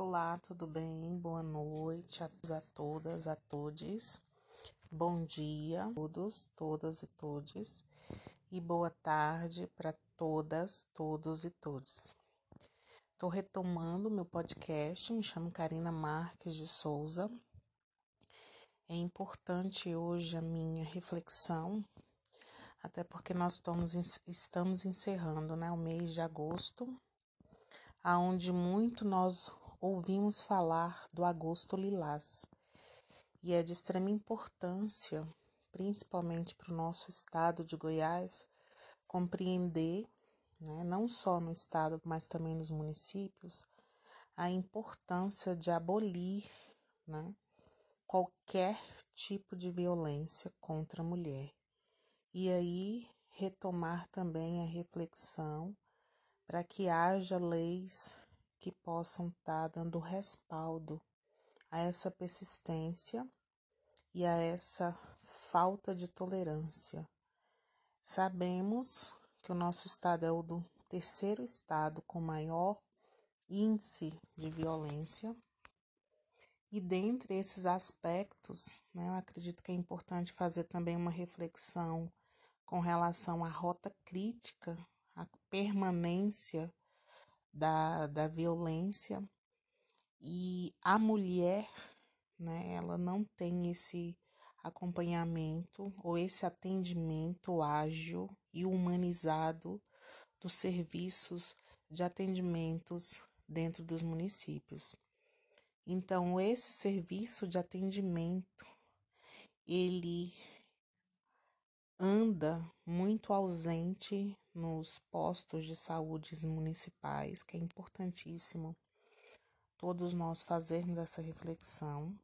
Olá, tudo bem? Boa noite a todas, a todos. Bom dia a todos, todas e todes. E boa tarde para todas, todos e todos. Estou retomando meu podcast, me chamo Karina Marques de Souza. É importante hoje a minha reflexão, até porque nós estamos, estamos encerrando né, o mês de agosto, aonde muito nós ouvimos falar do agosto lilás e é de extrema importância, principalmente para o nosso estado de Goiás, compreender, né, não só no estado, mas também nos municípios, a importância de abolir né, qualquer tipo de violência contra a mulher. E aí retomar também a reflexão para que haja leis que possam estar tá dando respaldo a essa persistência e a essa falta de tolerância. Sabemos que o nosso estado é o do terceiro estado com maior índice de violência. E dentre esses aspectos, né, eu acredito que é importante fazer também uma reflexão com relação à rota crítica, à permanência da, da violência e a mulher, né, ela não tem esse acompanhamento ou esse atendimento ágil e humanizado dos serviços de atendimentos dentro dos municípios. Então, esse serviço de atendimento, ele anda muito ausente nos postos de saúde municipais, que é importantíssimo todos nós fazermos essa reflexão,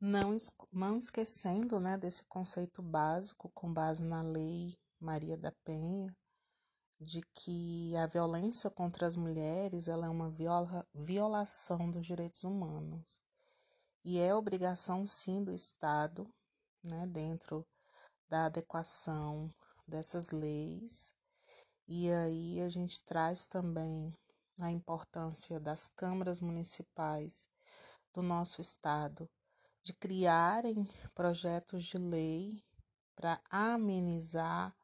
não, não esquecendo né, desse conceito básico, com base na lei Maria da Penha, de que a violência contra as mulheres ela é uma viola, violação dos direitos humanos. E é obrigação, sim, do Estado, né, dentro da adequação dessas leis, e aí a gente traz também a importância das câmaras municipais do nosso estado de criarem projetos de lei para amenizar,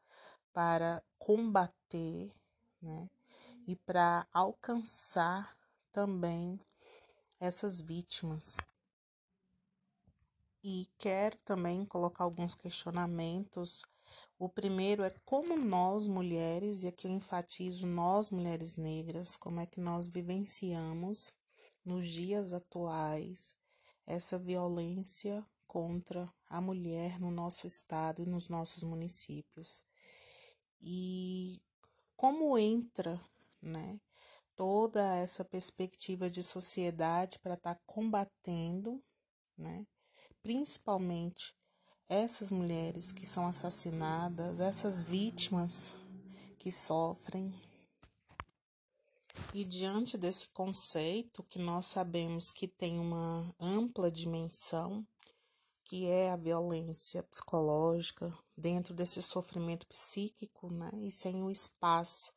para combater, né? E para alcançar também essas vítimas. E quero também colocar alguns questionamentos o primeiro é como nós mulheres, e aqui eu enfatizo nós mulheres negras, como é que nós vivenciamos nos dias atuais essa violência contra a mulher no nosso estado e nos nossos municípios. E como entra, né, toda essa perspectiva de sociedade para estar tá combatendo, né, principalmente essas mulheres que são assassinadas, essas vítimas que sofrem. E diante desse conceito, que nós sabemos que tem uma ampla dimensão, que é a violência psicológica, dentro desse sofrimento psíquico, né? E sem o espaço,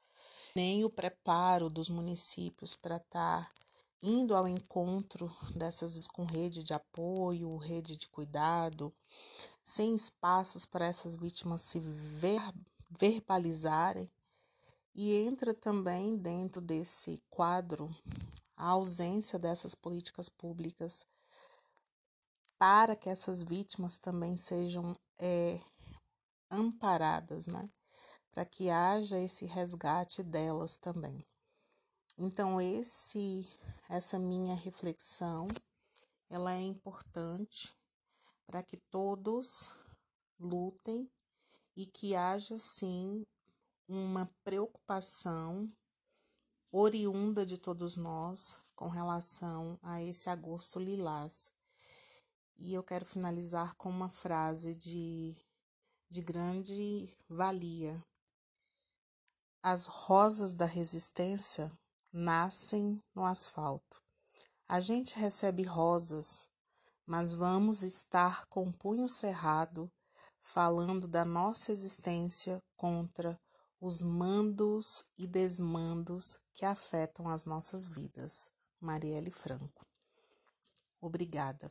nem o preparo dos municípios para estar tá indo ao encontro dessas com rede de apoio, rede de cuidado, sem espaços para essas vítimas se ver, verbalizarem. E entra também dentro desse quadro a ausência dessas políticas públicas para que essas vítimas também sejam é, amparadas, né? Para que haja esse resgate delas também. Então esse essa minha reflexão ela é importante para que todos lutem e que haja sim uma preocupação oriunda de todos nós com relação a esse agosto lilás. E eu quero finalizar com uma frase de, de grande valia. As rosas da resistência nascem no asfalto. A gente recebe rosas mas vamos estar com o punho cerrado, falando da nossa existência contra os mandos e desmandos que afetam as nossas vidas. Marielle Franco. Obrigada.